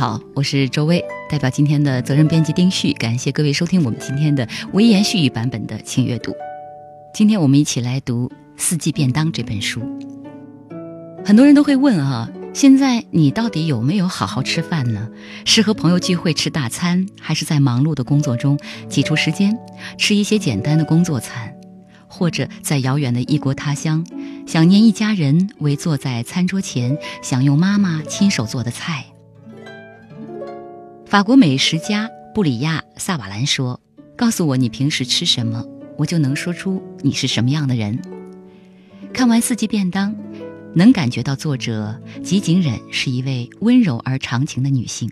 好，我是周薇，代表今天的责任编辑丁旭，感谢各位收听我们今天的微言絮语版本的轻阅读。今天我们一起来读《四季便当》这本书。很多人都会问啊，现在你到底有没有好好吃饭呢？是和朋友聚会吃大餐，还是在忙碌的工作中挤出时间吃一些简单的工作餐，或者在遥远的异国他乡，想念一家人围坐在餐桌前，享用妈妈亲手做的菜？法国美食家布里亚·萨瓦兰说：“告诉我你平时吃什么，我就能说出你是什么样的人。”看完《四季便当》，能感觉到作者吉井忍是一位温柔而长情的女性。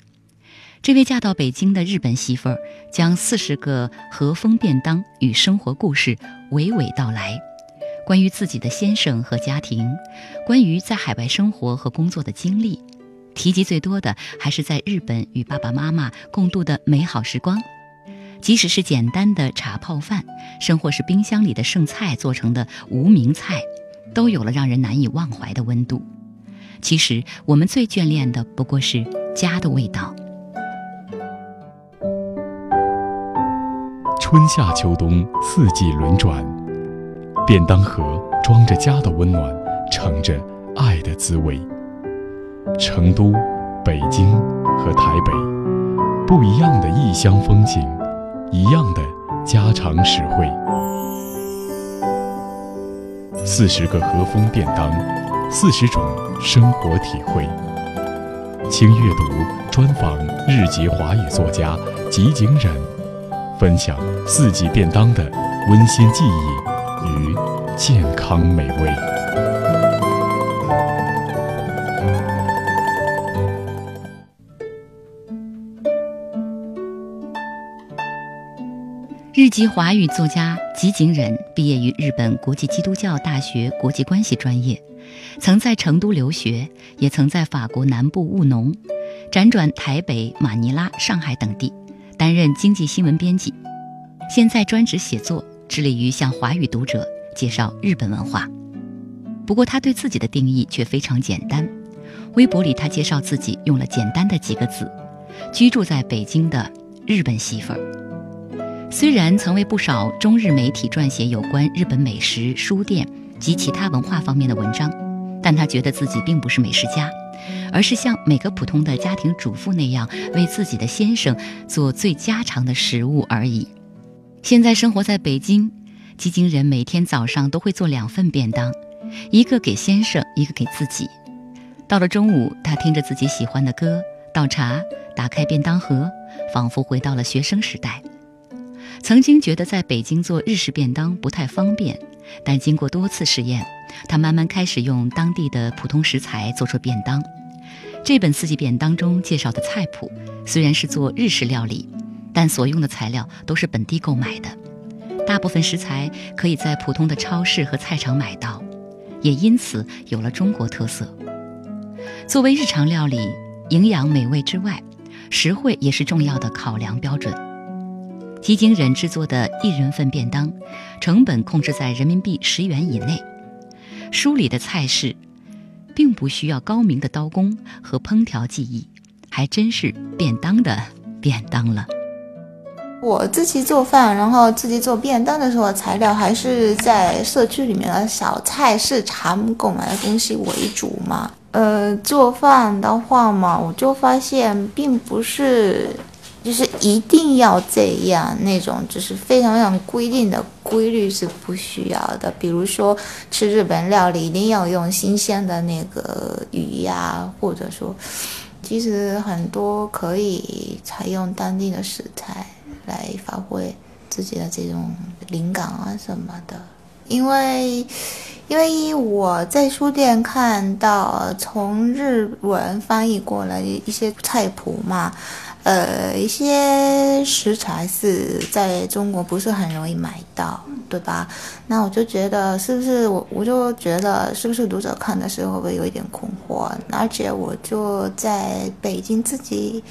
这位嫁到北京的日本媳妇儿，将四十个和风便当与生活故事娓娓道来，关于自己的先生和家庭，关于在海外生活和工作的经历。提及最多的还是在日本与爸爸妈妈共度的美好时光，即使是简单的茶泡饭，甚或是冰箱里的剩菜做成的无名菜，都有了让人难以忘怀的温度。其实我们最眷恋的不过是家的味道。春夏秋冬四季轮转，便当盒装着家的温暖，盛着爱的滋味。成都、北京和台北，不一样的异乡风情，一样的家常实惠。四十个和风便当，四十种生活体会。轻阅读专访日籍华语作家吉井忍，分享四季便当的温馨记忆与健康美味。日籍华语作家吉井忍毕业于日本国际基督教大学国际关系专业，曾在成都留学，也曾在法国南部务农，辗转台北、马尼拉、上海等地，担任经济新闻编辑。现在专职写作，致力于向华语读者介绍日本文化。不过他对自己的定义却非常简单，微博里他介绍自己用了简单的几个字：居住在北京的日本媳妇儿。虽然曾为不少中日媒体撰写有关日本美食、书店及其他文化方面的文章，但他觉得自己并不是美食家，而是像每个普通的家庭主妇那样为自己的先生做最家常的食物而已。现在生活在北京，基金人每天早上都会做两份便当，一个给先生，一个给自己。到了中午，他听着自己喜欢的歌，倒茶，打开便当盒，仿佛回到了学生时代。曾经觉得在北京做日式便当不太方便，但经过多次试验，他慢慢开始用当地的普通食材做出便当。这本四季便当中介绍的菜谱虽然是做日式料理，但所用的材料都是本地购买的，大部分食材可以在普通的超市和菜场买到，也因此有了中国特色。作为日常料理，营养美味之外，实惠也是重要的考量标准。吉井忍制作的一人份便当，成本控制在人民币十元以内。书里的菜式，并不需要高明的刀工和烹调技艺，还真是便当的便当了。我自己做饭，然后自己做便当的时候，材料还是在社区里面的小菜市场购买的东西为主嘛。呃，做饭的话嘛，我就发现并不是。就是一定要这样那种，就是非常非常规定的规律是不需要的。比如说吃日本料理，一定要用新鲜的那个鱼呀，或者说，其实很多可以采用当地的食材来发挥自己的这种灵感啊什么的。因为因为我在书店看到从日文翻译过来一些菜谱嘛。呃，一些食材是在中国不是很容易买到，对吧？那我就觉得是不是我我就觉得是不是读者看的时候会会有一点困惑？而且我就在北京自己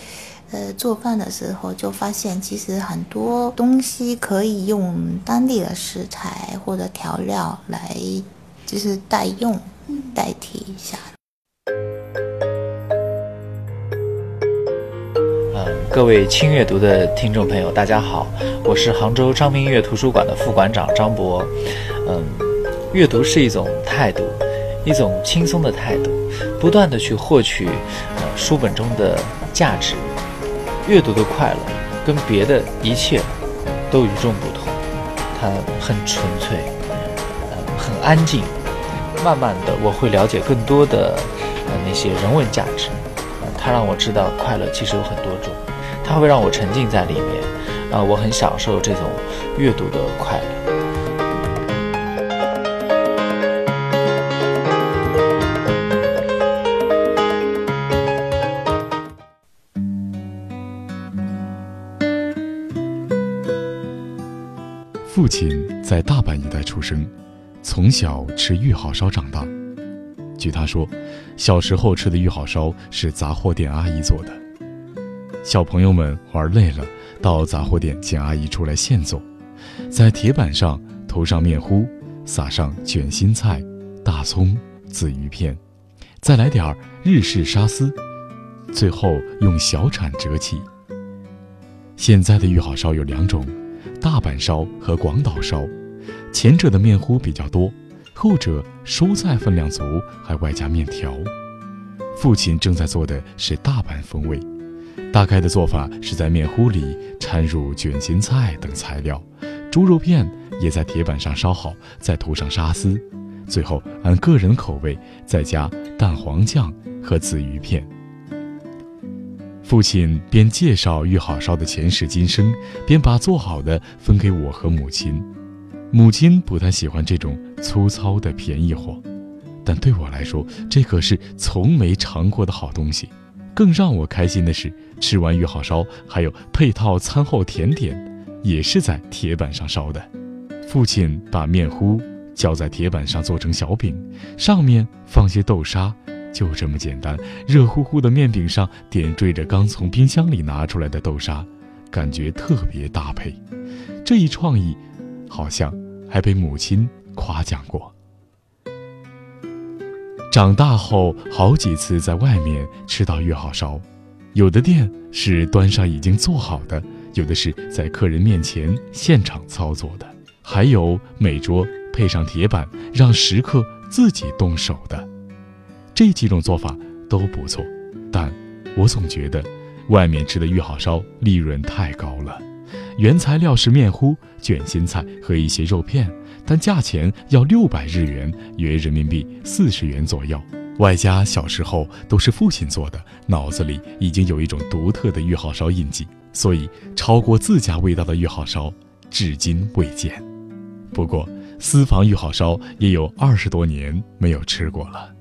呃做饭的时候就发现，其实很多东西可以用当地的食材或者调料来就是代用代替一下。各位轻阅读的听众朋友，大家好，我是杭州张明月图书馆的副馆长张博。嗯，阅读是一种态度，一种轻松的态度，不断的去获取呃书本中的价值。阅读的快乐跟别的一切都与众不同，它很纯粹，呃，很安静。慢慢的，我会了解更多的呃那些人文价值，它让我知道快乐其实有很多种。它会让我沉浸在里面，啊，我很享受这种阅读的快乐。父亲在大阪一带出生，从小吃玉好烧长大。据他说，小时候吃的玉好烧是杂货店阿姨做的。小朋友们玩累了，到杂货店请阿姨出来现做，在铁板上涂上面糊，撒上卷心菜、大葱、紫鱼片，再来点日式沙司，最后用小铲折起。现在的玉好烧有两种，大阪烧和广岛烧，前者的面糊比较多，后者蔬菜分量足，还外加面条。父亲正在做的是大阪风味。大概的做法是在面糊里掺入卷心菜等材料，猪肉片也在铁板上烧好，再涂上沙司，最后按个人口味再加蛋黄酱和紫鱼片。父亲边介绍玉好烧的前世今生，边把做好的分给我和母亲。母亲不太喜欢这种粗糙的便宜货，但对我来说，这可是从没尝过的好东西。更让我开心的是，吃完玉好烧，还有配套餐后甜点，也是在铁板上烧的。父亲把面糊浇在铁板上做成小饼，上面放些豆沙，就这么简单。热乎乎的面饼上点缀着刚从冰箱里拿出来的豆沙，感觉特别搭配。这一创意，好像还被母亲夸奖过。长大后，好几次在外面吃到玉好烧，有的店是端上已经做好的，有的是在客人面前现场操作的，还有每桌配上铁板，让食客自己动手的。这几种做法都不错，但我总觉得外面吃的玉好烧利润太高了，原材料是面糊、卷心菜和一些肉片。但价钱要六百日元，约人民币四十元左右，外加小时候都是父亲做的，脑子里已经有一种独特的玉好烧印记，所以超过自家味道的玉好烧至今未见。不过私房玉好烧也有二十多年没有吃过了。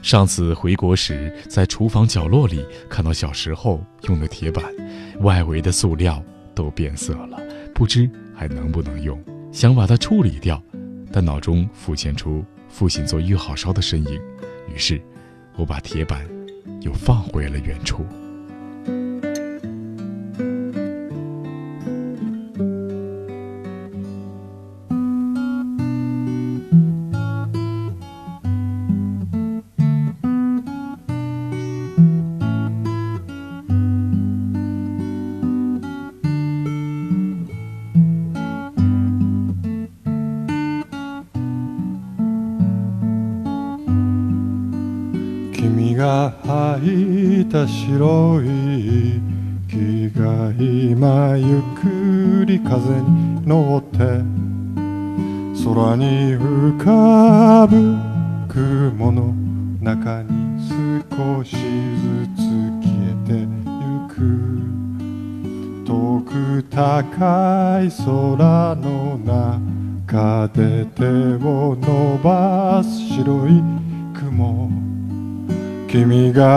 上次回国时，在厨房角落里看到小时候用的铁板，外围的塑料都变色了，不知还能不能用。想把它处理掉，但脑中浮现出父亲做玉好烧的身影，于是，我把铁板又放回了原处。白い。木が今ゆっくり風に乗っ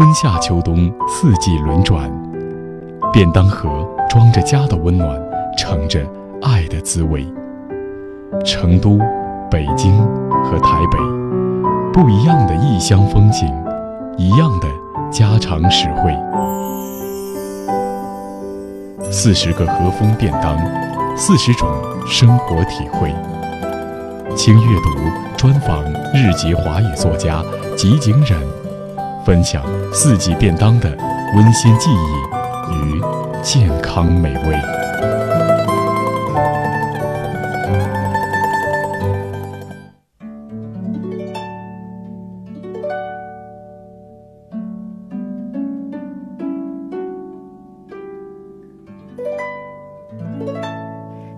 春夏秋冬四季轮转，便当盒装着家的温暖，盛着爱的滋味。成都、北京和台北，不一样的异乡风景，一样的家常实惠。四十个和风便当，四十种生活体会。轻阅读专访日籍华语作家吉井忍。分享四季便当的温馨记忆与健康美味。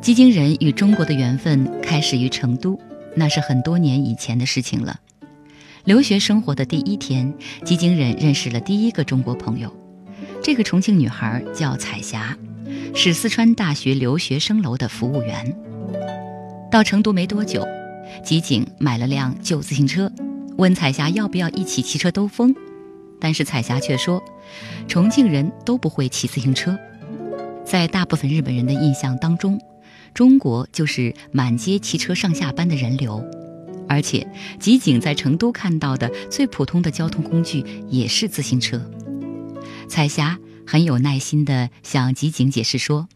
基金人与中国的缘分开始于成都，那是很多年以前的事情了。留学生活的第一天，吉井忍认识了第一个中国朋友。这个重庆女孩叫彩霞，是四川大学留学生楼的服务员。到成都没多久，吉井买了辆旧自行车，问彩霞要不要一起骑车兜风。但是彩霞却说，重庆人都不会骑自行车。在大部分日本人的印象当中，中国就是满街骑车上下班的人流。而且，吉井在成都看到的最普通的交通工具也是自行车。彩霞很有耐心地向吉井解释说：“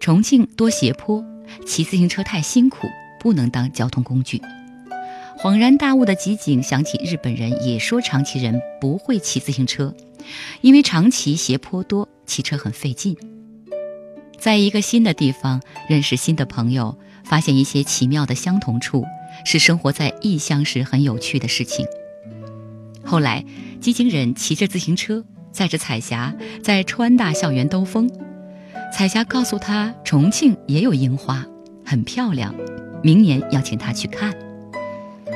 重庆多斜坡，骑自行车太辛苦，不能当交通工具。”恍然大悟的吉井想起日本人也说长崎人不会骑自行车，因为长崎斜坡多，骑车很费劲。在一个新的地方认识新的朋友，发现一些奇妙的相同处。是生活在异乡时很有趣的事情。后来，吉井忍骑着自行车载着彩霞在川大校园兜风，彩霞告诉他，重庆也有樱花，很漂亮，明年要请他去看。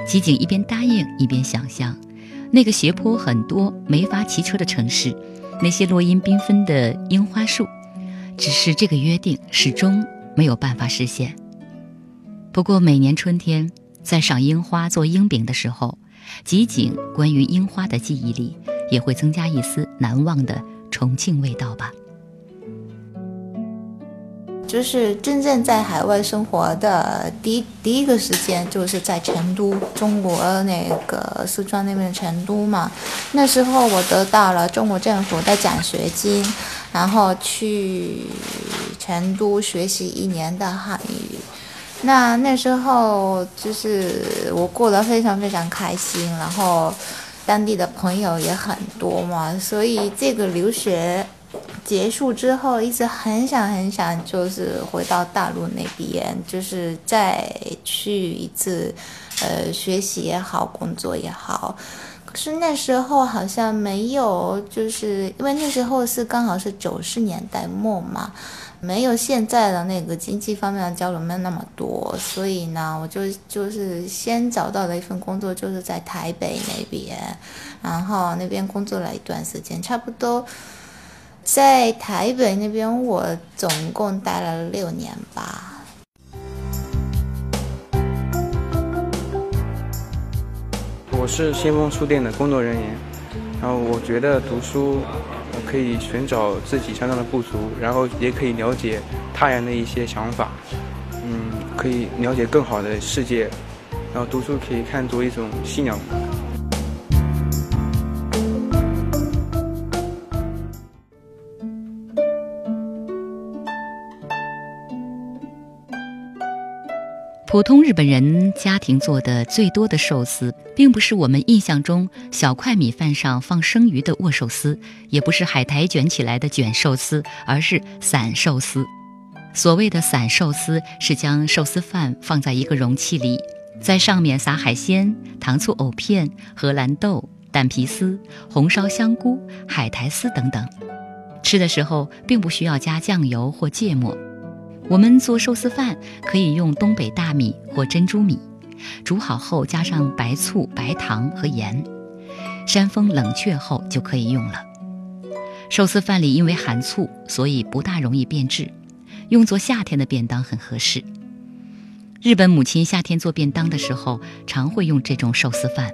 吉井一边答应，一边想象，那个斜坡很多、没法骑车的城市，那些落英缤纷的樱花树，只是这个约定始终没有办法实现。不过每年春天。在赏樱花、做樱饼的时候，集锦关于樱花的记忆里也会增加一丝难忘的重庆味道吧。就是真正在海外生活的第第一个时间，就是在成都，中国那个四川那边的成都嘛。那时候我得到了中国政府的奖学金，然后去成都学习一年的汉语。那那时候就是我过得非常非常开心，然后当地的朋友也很多嘛，所以这个留学结束之后，一直很想很想就是回到大陆那边，就是再去一次，呃，学习也好，工作也好。可是那时候好像没有，就是因为那时候是刚好是九十年代末嘛。没有现在的那个经济方面的交流没有那么多，所以呢，我就就是先找到了一份工作，就是在台北那边，然后那边工作了一段时间，差不多在台北那边我总共待了六年吧。我是先锋书店的工作人员，然后我觉得读书。可以寻找自己身上的不足，然后也可以了解他人的一些想法，嗯，可以了解更好的世界，然后读书可以看作一种信仰。普通日本人家庭做的最多的寿司，并不是我们印象中小块米饭上放生鱼的握寿司，也不是海苔卷起来的卷寿司，而是散寿司。所谓的散寿司，是将寿司饭放在一个容器里，在上面撒海鲜、糖醋藕片、荷兰豆、蛋皮丝、红烧香菇、海苔丝等等。吃的时候并不需要加酱油或芥末。我们做寿司饭可以用东北大米或珍珠米，煮好后加上白醋、白糖和盐，扇风冷却后就可以用了。寿司饭里因为含醋，所以不大容易变质，用作夏天的便当很合适。日本母亲夏天做便当的时候，常会用这种寿司饭。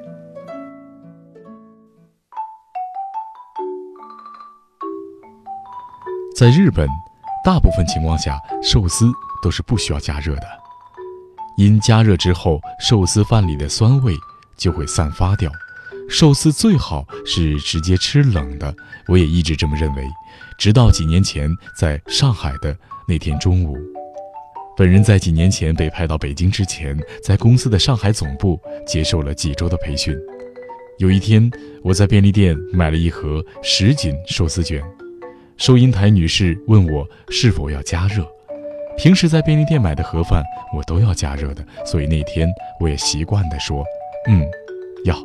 在日本。大部分情况下，寿司都是不需要加热的，因加热之后，寿司饭里的酸味就会散发掉。寿司最好是直接吃冷的，我也一直这么认为。直到几年前在上海的那天中午，本人在几年前被派到北京之前，在公司的上海总部接受了几周的培训。有一天，我在便利店买了一盒什锦寿司卷。收银台女士问我是否要加热。平时在便利店买的盒饭我都要加热的，所以那天我也习惯地说：“嗯，要。”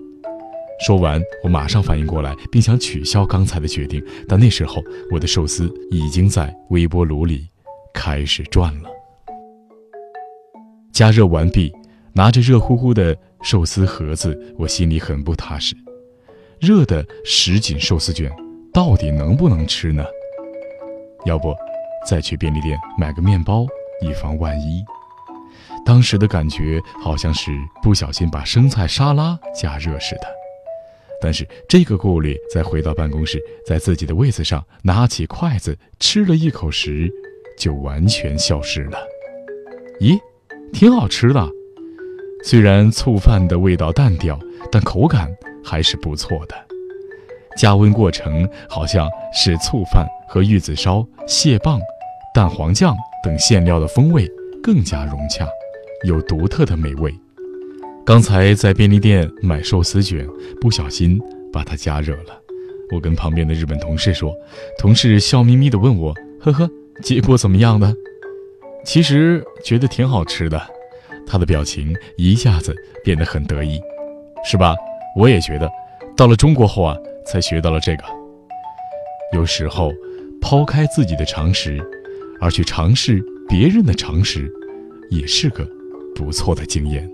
说完，我马上反应过来，并想取消刚才的决定。但那时候，我的寿司已经在微波炉里开始转了。加热完毕，拿着热乎乎的寿司盒子，我心里很不踏实。热的什锦寿司卷到底能不能吃呢？要不，再去便利店买个面包，以防万一。当时的感觉好像是不小心把生菜沙拉加热似的。但是这个顾虑在回到办公室，在自己的位子上拿起筷子吃了一口时，就完全消失了。咦，挺好吃的，虽然醋饭的味道淡掉，但口感还是不错的。加温过程好像是醋饭和玉子烧、蟹棒、蛋黄酱等馅料的风味更加融洽，有独特的美味。刚才在便利店买寿司卷，不小心把它加热了。我跟旁边的日本同事说，同事笑眯眯地问我：“呵呵，结果怎么样呢？”其实觉得挺好吃的。他的表情一下子变得很得意，是吧？我也觉得，到了中国后啊。才学到了这个。有时候，抛开自己的常识，而去尝试别人的常识，也是个不错的经验。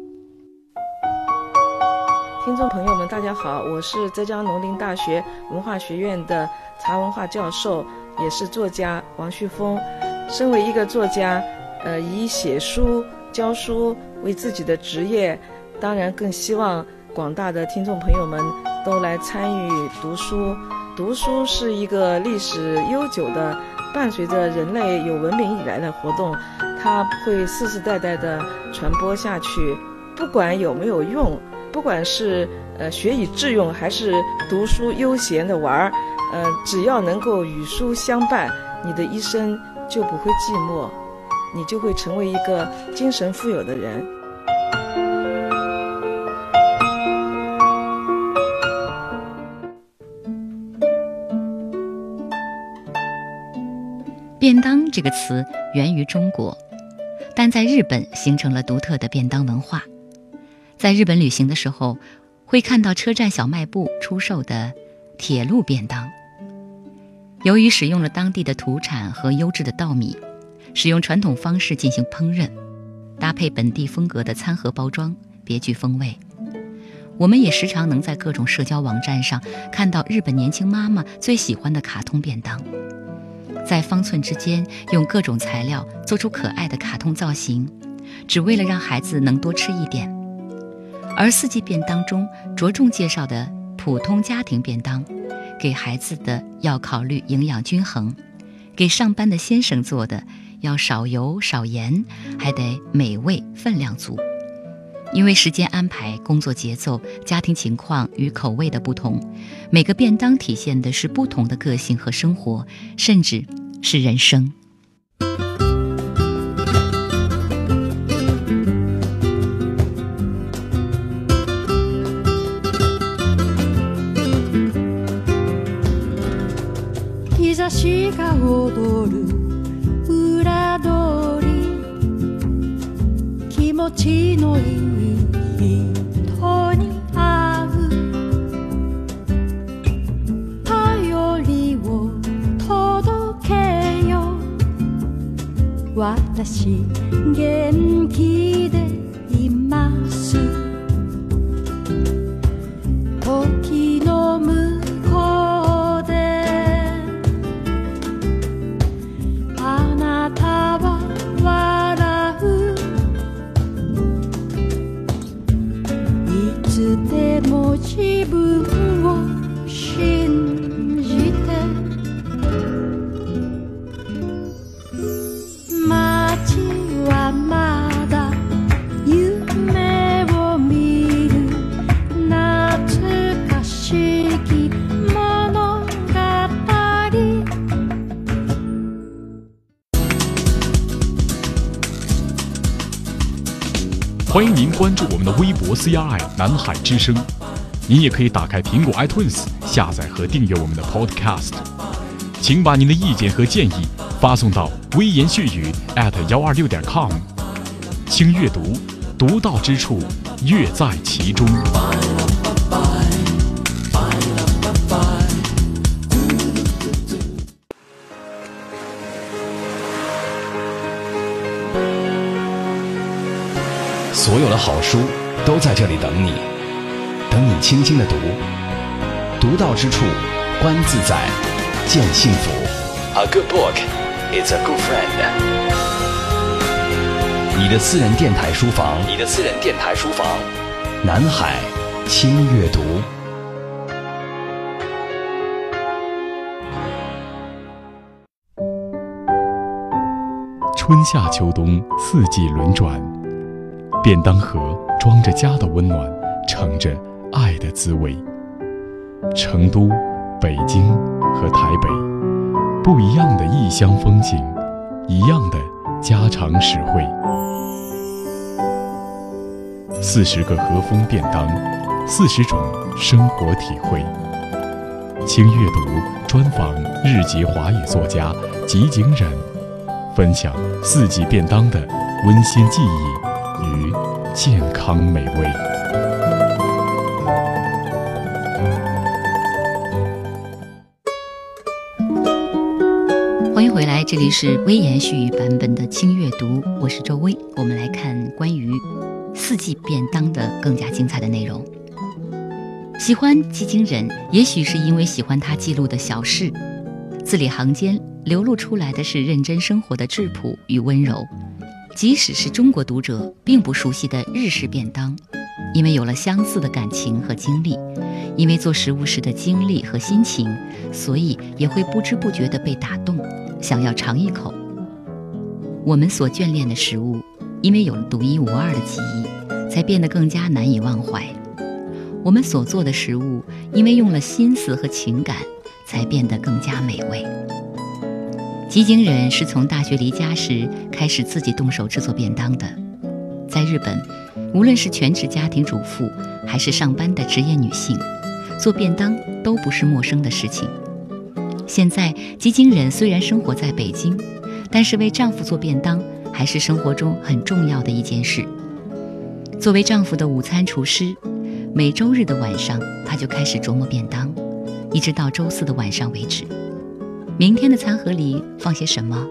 听众朋友们，大家好，我是浙江农林大学文化学院的茶文化教授，也是作家王旭峰。身为一个作家，呃，以写书、教书为自己的职业，当然更希望广大的听众朋友们。都来参与读书，读书是一个历史悠久的、伴随着人类有文明以来的活动，它会世世代代的传播下去。不管有没有用，不管是呃学以致用，还是读书悠闲的玩儿，呃，只要能够与书相伴，你的一生就不会寂寞，你就会成为一个精神富有的人。便当这个词源于中国，但在日本形成了独特的便当文化。在日本旅行的时候，会看到车站小卖部出售的铁路便当。由于使用了当地的土产和优质的稻米，使用传统方式进行烹饪，搭配本地风格的餐盒包装，别具风味。我们也时常能在各种社交网站上看到日本年轻妈妈最喜欢的卡通便当。在方寸之间用各种材料做出可爱的卡通造型，只为了让孩子能多吃一点。而四季便当中着重介绍的普通家庭便当，给孩子的要考虑营养均衡，给上班的先生做的要少油少盐，还得美味分量足。因为时间安排工作节奏家庭情况与口味的不同每个便当体现的是不同的个性和生活甚至是人生。私元気で关注我们的微博 CRI 南海之声，您也可以打开苹果 iTunes 下载和订阅我们的 Podcast。请把您的意见和建议发送到微言絮语 at 幺二六点 com。轻阅读，独到之处乐在其中。好书都在这里等你，等你轻轻的读，读到之处，观自在，见幸福。A good book is a good friend。你的私人电台书房，你的私人电台书房，南海轻阅读。春夏秋冬四季轮转，便当盒装着家的温暖，盛着爱的滋味。成都、北京和台北，不一样的异乡风景，一样的家常实惠。四十个和风便当，四十种生活体会。轻阅读专访日籍华语作家吉井忍。分享四季便当的温馨记忆健康美味。欢迎回来，这里是微言絮语版本的轻阅读，我是周薇。我们来看关于四季便当的更加精彩的内容。喜欢吉井忍，也许是因为喜欢他记录的小事，字里行间流露出来的是认真生活的质朴与温柔。即使是中国读者并不熟悉的日式便当，因为有了相似的感情和经历，因为做食物时的经历和心情，所以也会不知不觉地被打动，想要尝一口。我们所眷恋的食物，因为有了独一无二的记忆，才变得更加难以忘怀。我们所做的食物，因为用了心思和情感，才变得更加美味。吉井忍是从大学离家时开始自己动手制作便当的。在日本，无论是全职家庭主妇，还是上班的职业女性，做便当都不是陌生的事情。现在，吉井忍虽然生活在北京，但是为丈夫做便当还是生活中很重要的一件事。作为丈夫的午餐厨师，每周日的晚上，她就开始琢磨便当，一直到周四的晚上为止。明天的餐盒里放些什么？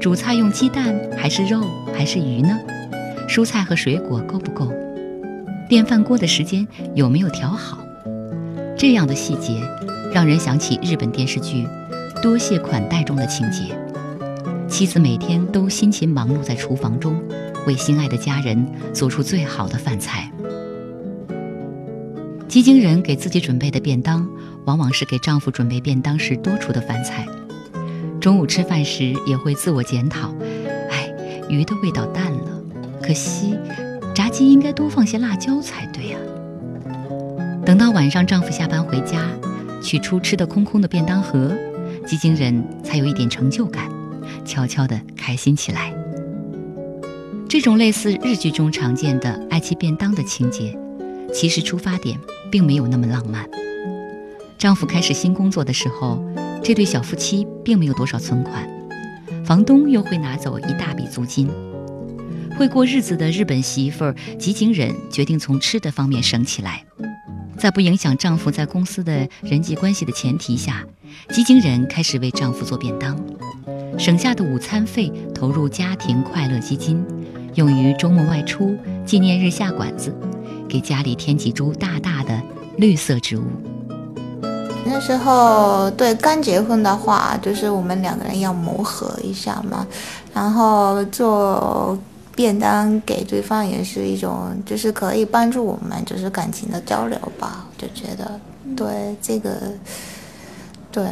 主菜用鸡蛋还是肉还是鱼呢？蔬菜和水果够不够？电饭锅的时间有没有调好？这样的细节，让人想起日本电视剧《多谢款待》中的情节。妻子每天都辛勤忙碌在厨房中，为心爱的家人做出最好的饭菜。吉井忍给自己准备的便当，往往是给丈夫准备便当时多出的饭菜。中午吃饭时也会自我检讨：“哎，鱼的味道淡了，可惜炸鸡应该多放些辣椒才对啊。”等到晚上丈夫下班回家，取出吃得空空的便当盒，吉井忍才有一点成就感，悄悄地开心起来。这种类似日剧中常见的爱妻便当的情节，其实出发点并没有那么浪漫。丈夫开始新工作的时候，这对小夫妻并没有多少存款，房东又会拿走一大笔租金。会过日子的日本媳妇儿吉井忍决定从吃的方面省起来，在不影响丈夫在公司的人际关系的前提下，吉井忍开始为丈夫做便当，省下的午餐费投入家庭快乐基金，用于周末外出、纪念日下馆子，给家里添几株大大的绿色植物。那时候对刚结婚的话，就是我们两个人要磨合一下嘛，然后做。便当给对方也是一种，就是可以帮助我们，就是感情的交流吧。就觉得，对这个，对，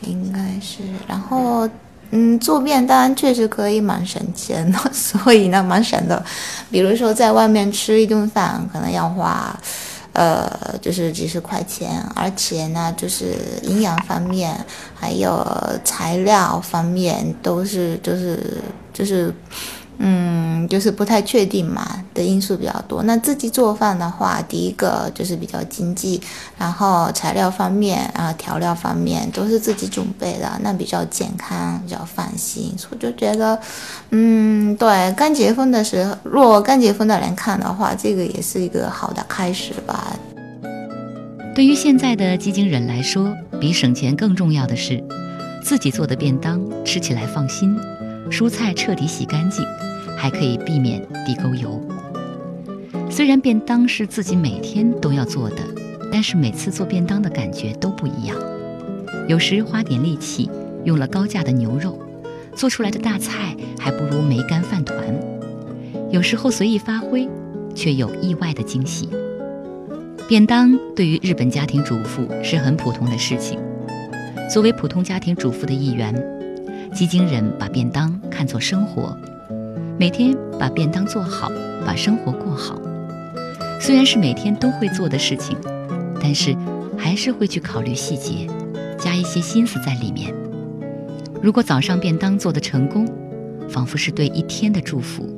应该是。然后，嗯，做便当确实可以蛮省钱的，所以呢，蛮省的。比如说，在外面吃一顿饭，可能要花，呃，就是几十块钱，而且呢，就是营养方面，还有材料方面，都是，就是，就是。嗯，就是不太确定嘛的因素比较多。那自己做饭的话，第一个就是比较经济，然后材料方面啊，调料方面都是自己准备的，那比较健康，比较放心。所以就觉得，嗯，对，刚结婚的时候，若刚结婚的人看的话，这个也是一个好的开始吧。对于现在的基金人来说，比省钱更重要的是，自己做的便当吃起来放心，蔬菜彻底洗干净。还可以避免地沟油。虽然便当是自己每天都要做的，但是每次做便当的感觉都不一样。有时花点力气，用了高价的牛肉，做出来的大菜还不如梅干饭团。有时候随意发挥，却有意外的惊喜。便当对于日本家庭主妇是很普通的事情。作为普通家庭主妇的一员，基金人把便当看作生活。每天把便当做好，把生活过好。虽然是每天都会做的事情，但是还是会去考虑细节，加一些心思在里面。如果早上便当做得成功，仿佛是对一天的祝福。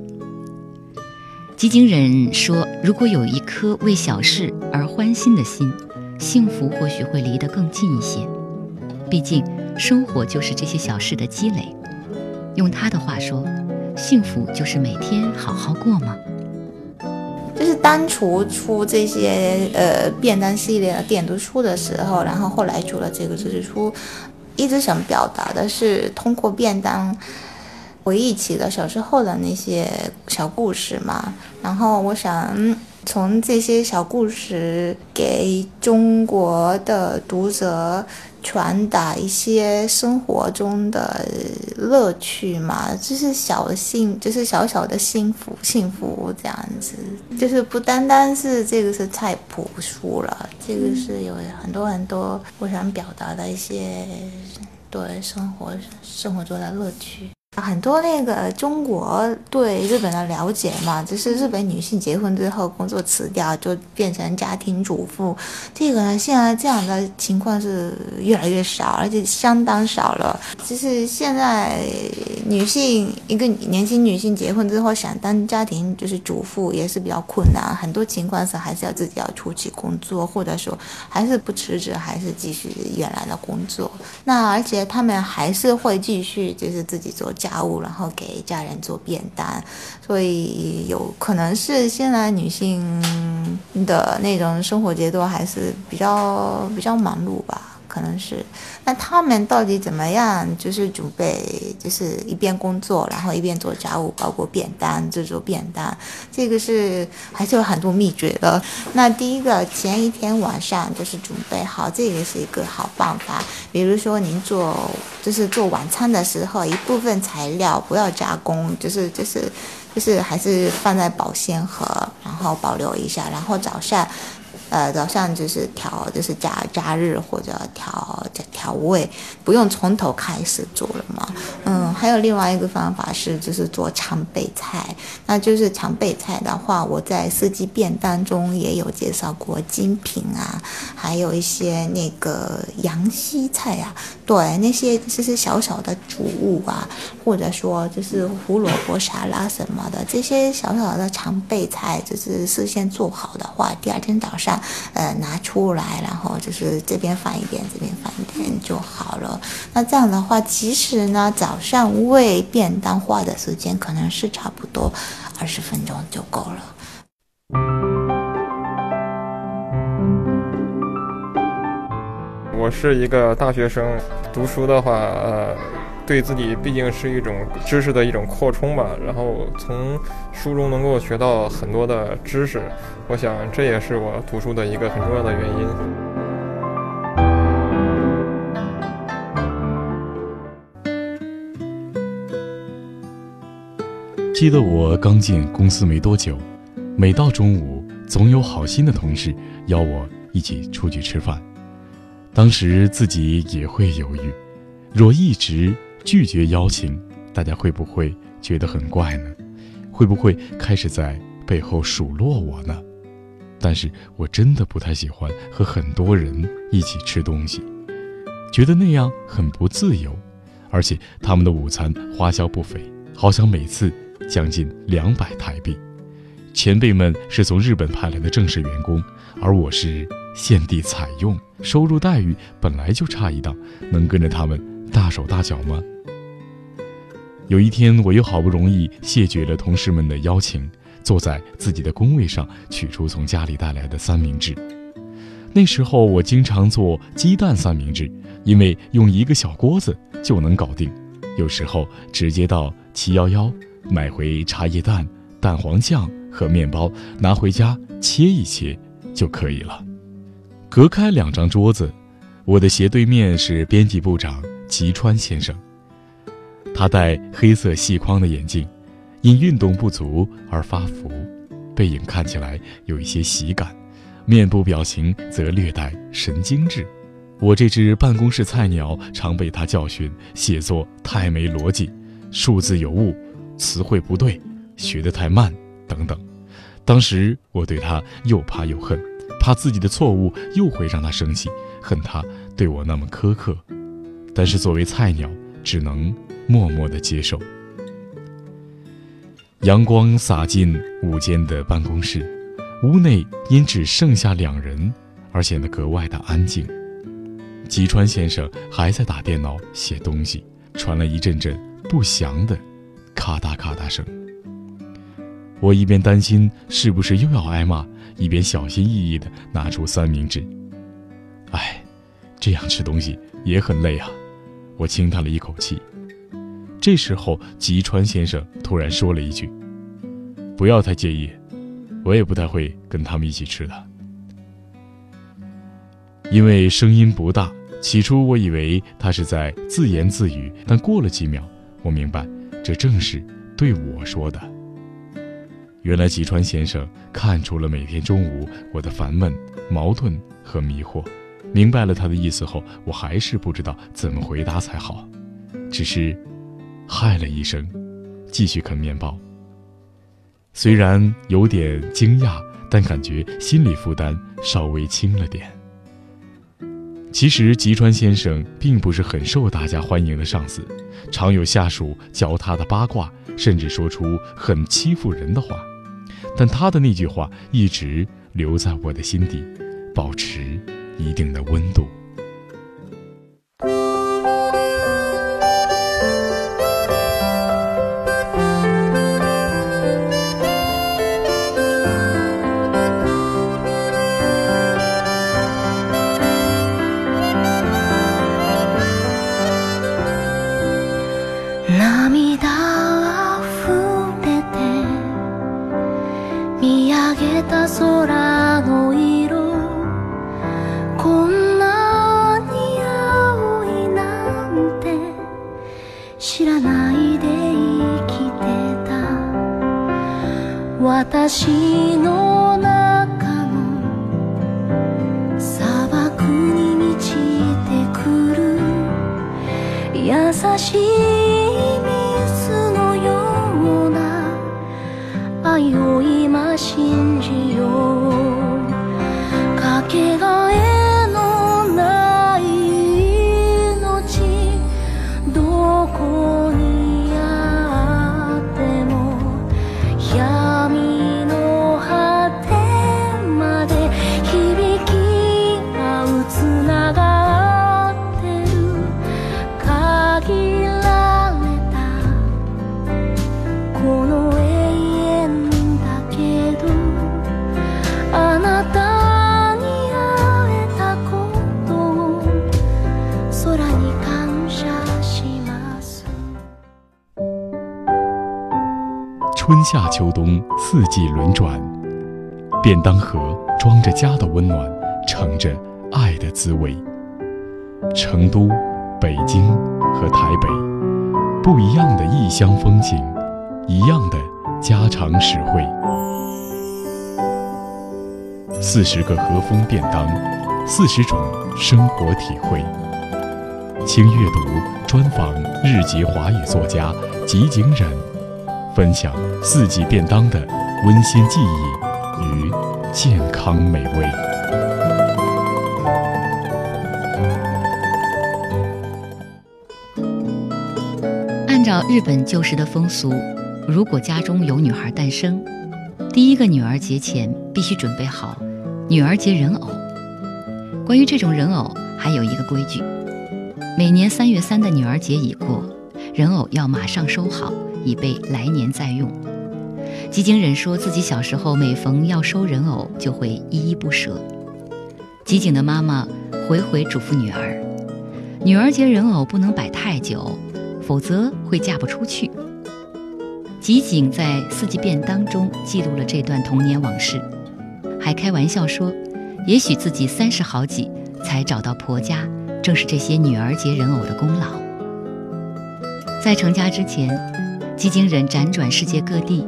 吉井忍说：“如果有一颗为小事而欢心的心，幸福或许会离得更近一些。毕竟生活就是这些小事的积累。”用他的话说。幸福就是每天好好过吗？就是当初出这些呃便当系列的点读书的时候，然后后来出了这个知识书，一直想表达的是通过便当回忆起了小时候的那些小故事嘛。然后我想从这些小故事给中国的读者。传达一些生活中的乐趣嘛，就是小幸，就是小小的幸福，幸福这样子，就是不单单是这个是太朴素了，这个是有很多很多我想表达的一些对生活生活中的乐趣。很多那个中国对日本的了解嘛，就是日本女性结婚之后工作辞掉，就变成家庭主妇。这个呢，现在这样的情况是越来越少，而且相当少了。就是现在女性一个年轻女性结婚之后想当家庭就是主妇也是比较困难，很多情况是还是要自己要出去工作，或者说还是不辞职，还是继续原来的工作。那而且他们还是会继续就是自己做。家家务，然后给家人做便当，所以有可能是现在女性的那种生活节奏还是比较比较忙碌吧。可能是，那他们到底怎么样？就是准备，就是一边工作，然后一边做家务，包括便当制作便当，这个是还是有很多秘诀的。那第一个，前一天晚上就是准备好，这个是一个好办法。比如说您做，就是做晚餐的时候，一部分材料不要加工，就是就是就是还是放在保鲜盒，然后保留一下，然后早上。呃，早上就是调，就是加加热或者调调味，不用从头开始做了嘛。嗯，还有另外一个方法是，就是做常备菜。那就是常备菜的话，我在四季便当中也有介绍过精品啊，还有一些那个洋西菜啊，对，那些就是小小的主物啊，或者说就是胡萝卜沙拉什么的，这些小小的常备菜，就是事先做好的话，第二天早上。呃拿出来，然后就是这边放一点，这边放一点就好了。那这样的话，其实呢，早上为便当花的时间可能是差不多二十分钟就够了。我是一个大学生，读书的话，呃，对自己毕竟是一种知识的一种扩充吧。然后从书中能够学到很多的知识，我想这也是我读书的一个很重要的原因。记得我刚进公司没多久，每到中午，总有好心的同事邀我一起出去吃饭。当时自己也会犹豫，若一直拒绝邀请，大家会不会觉得很怪呢？会不会开始在背后数落我呢？但是我真的不太喜欢和很多人一起吃东西，觉得那样很不自由，而且他们的午餐花销不菲，好像每次将近两百台币。前辈们是从日本派来的正式员工，而我是。现地采用，收入待遇本来就差一档，能跟着他们大手大脚吗？有一天，我又好不容易谢绝了同事们的邀请，坐在自己的工位上，取出从家里带来的三明治。那时候我经常做鸡蛋三明治，因为用一个小锅子就能搞定。有时候直接到七幺幺买回茶叶蛋、蛋黄酱和面包，拿回家切一切就可以了。隔开两张桌子，我的斜对面是编辑部长吉川先生。他戴黑色细框的眼镜，因运动不足而发福，背影看起来有一些喜感，面部表情则略带神经质。我这只办公室菜鸟常被他教训写作太没逻辑，数字有误，词汇不对，学得太慢等等。当时我对他又怕又恨。怕自己的错误又会让他生气，恨他对我那么苛刻，但是作为菜鸟，只能默默的接受。阳光洒进午间的办公室，屋内因只剩下两人而显得格外的安静。吉川先生还在打电脑写东西，传来一阵阵不祥的咔嗒咔嗒声。我一边担心是不是又要挨骂。一边小心翼翼地拿出三明治。哎，这样吃东西也很累啊！我轻叹了一口气。这时候，吉川先生突然说了一句：“不要太介意，我也不太会跟他们一起吃的。”因为声音不大，起初我以为他是在自言自语，但过了几秒，我明白，这正是对我说的。原来吉川先生看出了每天中午我的烦闷、矛盾和迷惑，明白了他的意思后，我还是不知道怎么回答才好，只是嗨了一声，继续啃面包。虽然有点惊讶，但感觉心理负担稍微轻了点。其实吉川先生并不是很受大家欢迎的上司，常有下属嚼他的八卦，甚至说出很欺负人的话。但他的那句话一直留在我的心底，保持一定的温度。私の中の砂漠に満ちてくる優しい夏秋冬四季轮转，便当盒装着家的温暖，盛着爱的滋味。成都、北京和台北，不一样的异乡风情，一样的家常实惠。四十个和风便当，四十种生活体会。轻阅读专访日籍华语作家吉井忍，分享四季便当的温馨记忆与健康美味。按照日本旧时的风俗，如果家中有女孩诞生，第一个女儿节前必须准备好女儿节人偶。关于这种人偶，还有一个规矩。每年三月三的女儿节已过，人偶要马上收好，以备来年再用。吉井忍说自己小时候每逢要收人偶，就会依依不舍。吉井的妈妈回回嘱咐女儿，女儿节人偶不能摆太久，否则会嫁不出去。吉井在四季便当中记录了这段童年往事，还开玩笑说，也许自己三十好几才找到婆家。正是这些女儿节人偶的功劳。在成家之前，吉井忍辗转世界各地，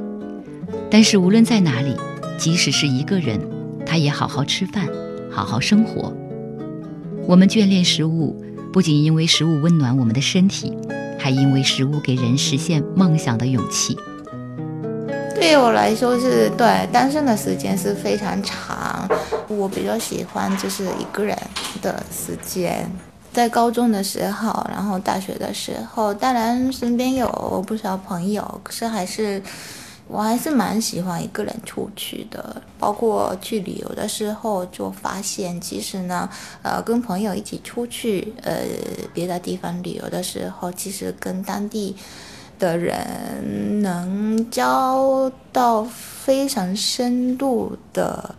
但是无论在哪里，即使是一个人，他也好好吃饭，好好生活。我们眷恋食物，不仅因为食物温暖我们的身体，还因为食物给人实现梦想的勇气。对我来说，是对单身的时间是非常长。我比较喜欢就是一个人的时间，在高中的时候，然后大学的时候，当然身边有不少朋友，可是还是我还是蛮喜欢一个人出去的。包括去旅游的时候，就发现其实呢，呃，跟朋友一起出去，呃，别的地方旅游的时候，其实跟当地的人能交到非常深度的。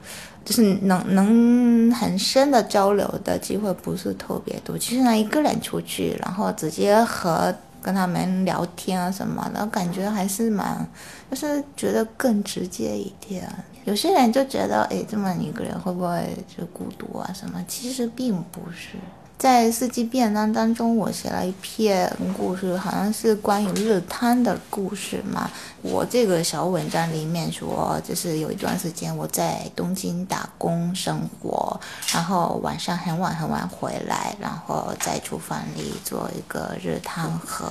就是能能很深的交流的机会不是特别多。其实呢，一个人出去，然后直接和跟他们聊天啊什么的，感觉还是蛮，就是觉得更直接一点。有些人就觉得，哎，这么一个人会不会就孤独啊什么？其实并不是。在四季便当当中，我写了一篇故事，好像是关于日汤的故事嘛。我这个小文章里面说，就是有一段时间我在东京打工生活，然后晚上很晚很晚回来，然后在厨房里做一个日汤喝，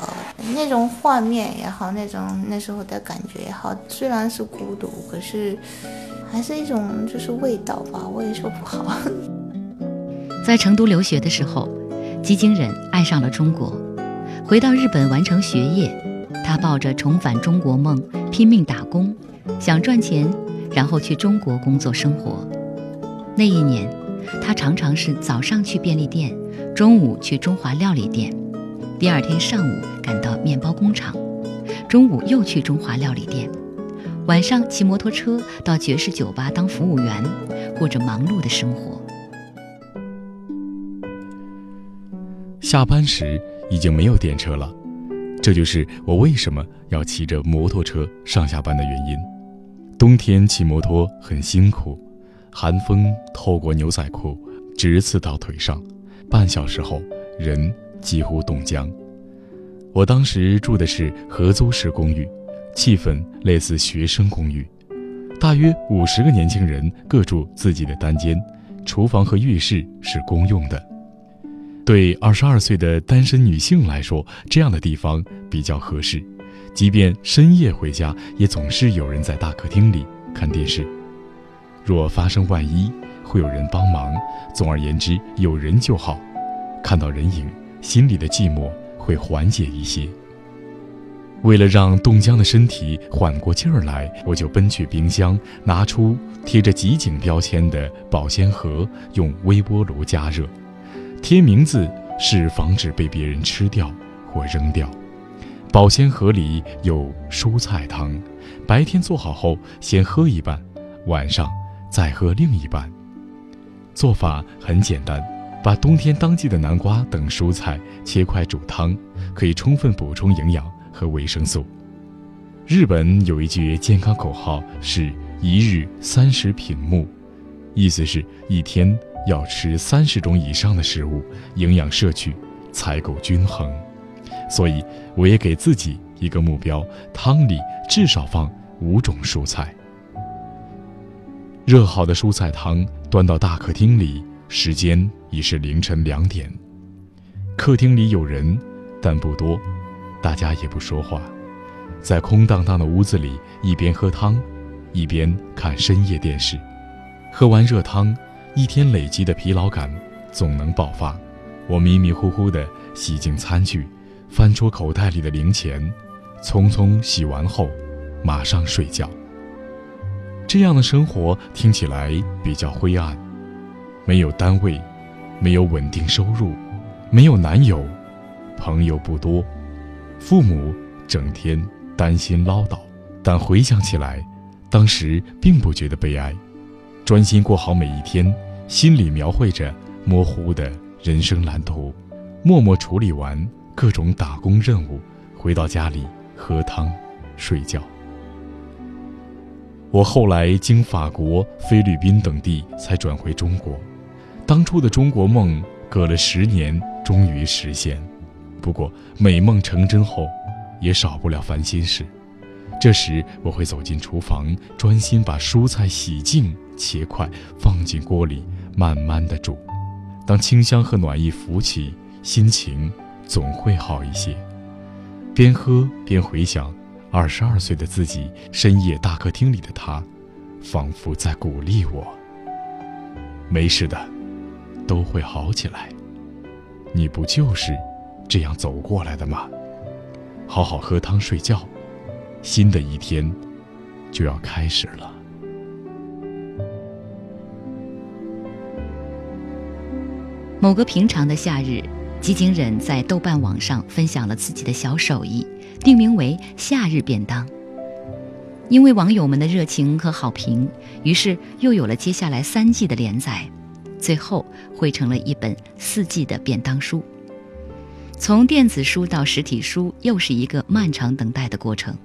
那种画面也好，那种那时候的感觉也好，虽然是孤独，可是还是一种就是味道吧，我也说不好。在成都留学的时候，吉井忍爱上了中国。回到日本完成学业，他抱着重返中国梦，拼命打工，想赚钱，然后去中国工作生活。那一年，他常常是早上去便利店，中午去中华料理店，第二天上午赶到面包工厂，中午又去中华料理店，晚上骑摩托车到爵士酒吧当服务员，过着忙碌的生活。下班时已经没有电车了，这就是我为什么要骑着摩托车上下班的原因。冬天骑摩托很辛苦，寒风透过牛仔裤直刺到腿上，半小时后人几乎冻僵。我当时住的是合租式公寓，气氛类似学生公寓，大约五十个年轻人各住自己的单间，厨房和浴室是公用的。对二十二岁的单身女性来说，这样的地方比较合适。即便深夜回家，也总是有人在大客厅里看电视。若发生万一，会有人帮忙。总而言之，有人就好。看到人影，心里的寂寞会缓解一些。为了让冻僵的身体缓过劲儿来，我就奔去冰箱，拿出贴着极警标签的保鲜盒，用微波炉加热。贴名字是防止被别人吃掉或扔掉。保鲜盒里有蔬菜汤，白天做好后先喝一半，晚上再喝另一半。做法很简单，把冬天当季的南瓜等蔬菜切块煮汤，可以充分补充营养和维生素。日本有一句健康口号是“一日三十品目”，意思是一天要吃三十种以上的食物，营养摄取才够均衡。所以，我也给自己一个目标：汤里至少放五种蔬菜。热好的蔬菜汤端到大客厅里，时间已是凌晨两点。客厅里有人，但不多，大家也不说话，在空荡荡的屋子里，一边喝汤，一边看深夜电视。喝完热汤，一天累积的疲劳感总能爆发。我迷迷糊糊地洗净餐具，翻出口袋里的零钱，匆匆洗完后，马上睡觉。这样的生活听起来比较灰暗，没有单位，没有稳定收入，没有男友，朋友不多，父母整天担心唠叨。但回想起来，当时并不觉得悲哀，专心过好每一天，心里描绘着模糊的人生蓝图，默默处理完各种打工任务，回到家里喝汤，睡觉。我后来经法国、菲律宾等地才转回中国，当初的中国梦隔了十年终于实现。不过美梦成真后，也少不了烦心事。这时我会走进厨房，专心把蔬菜洗净、切块，放进锅里，慢慢的煮。当清香和暖意浮起，心情总会好一些。边喝边回想。二十二岁的自己，深夜大客厅里的他，仿佛在鼓励我：“没事的，都会好起来。你不就是这样走过来的吗？好好喝汤睡觉，新的一天就要开始了。”某个平常的夏日，吉井忍在豆瓣网上分享了自己的小手艺。定名为“夏日便当”，因为网友们的热情和好评，于是又有了接下来三季的连载，最后汇成了一本四季的便当书。从电子书到实体书，又是一个漫长等待的过程。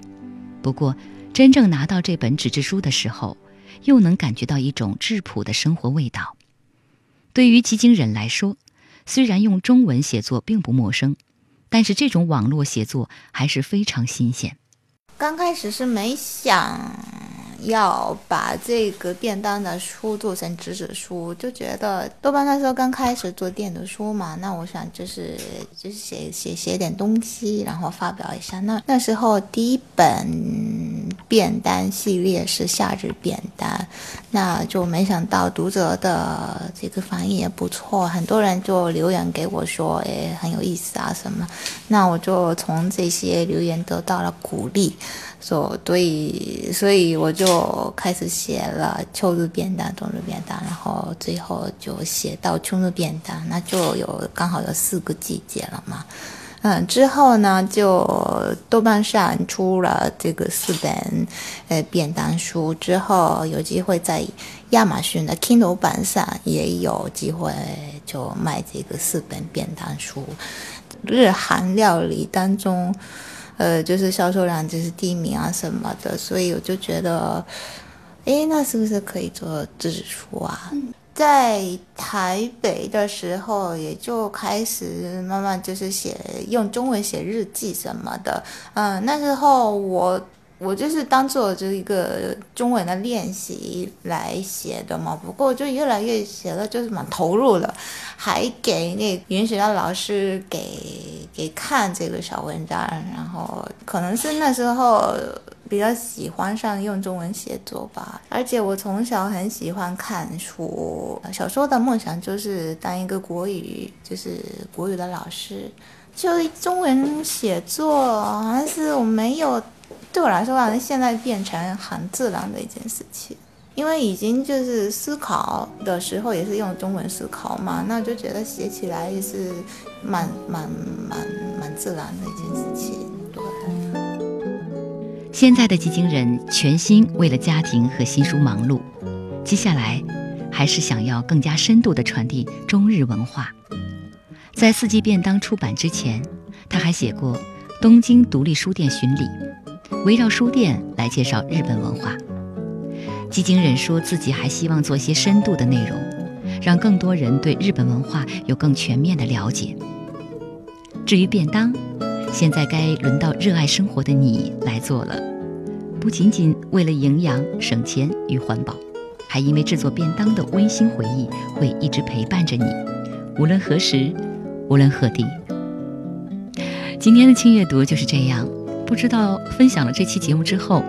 不过，真正拿到这本纸质书的时候，又能感觉到一种质朴的生活味道。对于吉井忍来说，虽然用中文写作并不陌生。但是这种网络写作还是非常新鲜。刚开始是没想要把这个便当的书做成纸质书，就觉得豆瓣那时候刚开始做电子书嘛，那我想就是就是写写写点东西，然后发表一下。那那时候第一本便当系列是夏日便当，那就没想到读者的这个反应也不错，很多人就留言给我说，哎，很有意思啊什么。那我就从这些留言得到了鼓励。所以，所以我就开始写了秋日便当、冬日便当，然后最后就写到秋日便当，那就有刚好有四个季节了嘛。嗯，之后呢，就豆瓣上出了这个四本呃便当书，之后有机会在亚马逊的 Kindle 版上也有机会就卖这个四本便当书，日韩料理当中。呃，就是销售量就是第一名啊什么的，所以我就觉得，哎，那是不是可以做纸书啊？在台北的时候，也就开始慢慢就是写用中文写日记什么的。嗯，那时候我。我就是当做这一个中文的练习来写的嘛，不过就越来越写的就是蛮投入了，还给那允许让老师给给看这个小文章，然后可能是那时候比较喜欢上用中文写作吧，而且我从小很喜欢看书，小时候的梦想就是当一个国语就是国语的老师，就中文写作好像是我没有。对我来说，好像现在变成很自然的一件事情，因为已经就是思考的时候也是用中文思考嘛，那就觉得写起来也是蛮蛮蛮蛮自然的一件事情。现在的基金人全心为了家庭和新书忙碌，接下来还是想要更加深度的传递中日文化。在四季便当出版之前，他还写过《东京独立书店巡礼》。围绕书店来介绍日本文化。吉井忍说自己还希望做些深度的内容，让更多人对日本文化有更全面的了解。至于便当，现在该轮到热爱生活的你来做了，不仅仅为了营养、省钱与环保，还因为制作便当的温馨回忆会一直陪伴着你，无论何时，无论何地。今天的轻阅读就是这样，不知道分享了这期节目之后，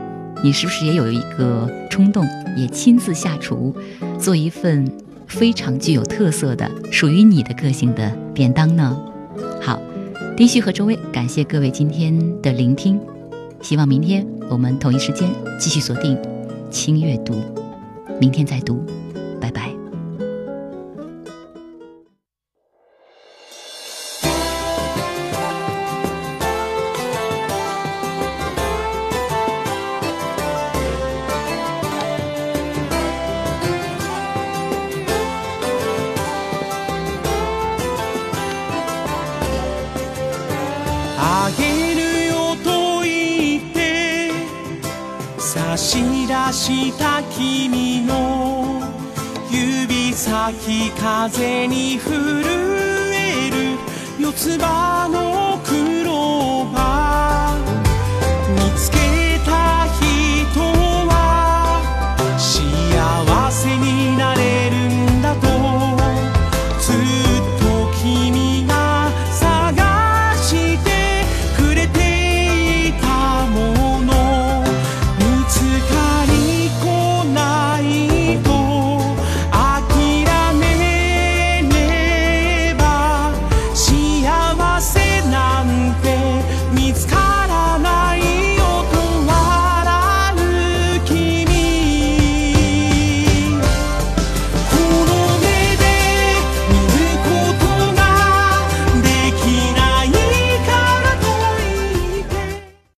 你是不是也有一个冲动，也亲自下厨，做一份非常具有特色的、属于你的个性的便当呢？好，丁旭和周薇，感谢各位今天的聆听，希望明天我们同一时间继续锁定轻阅读，明天再读，拜拜。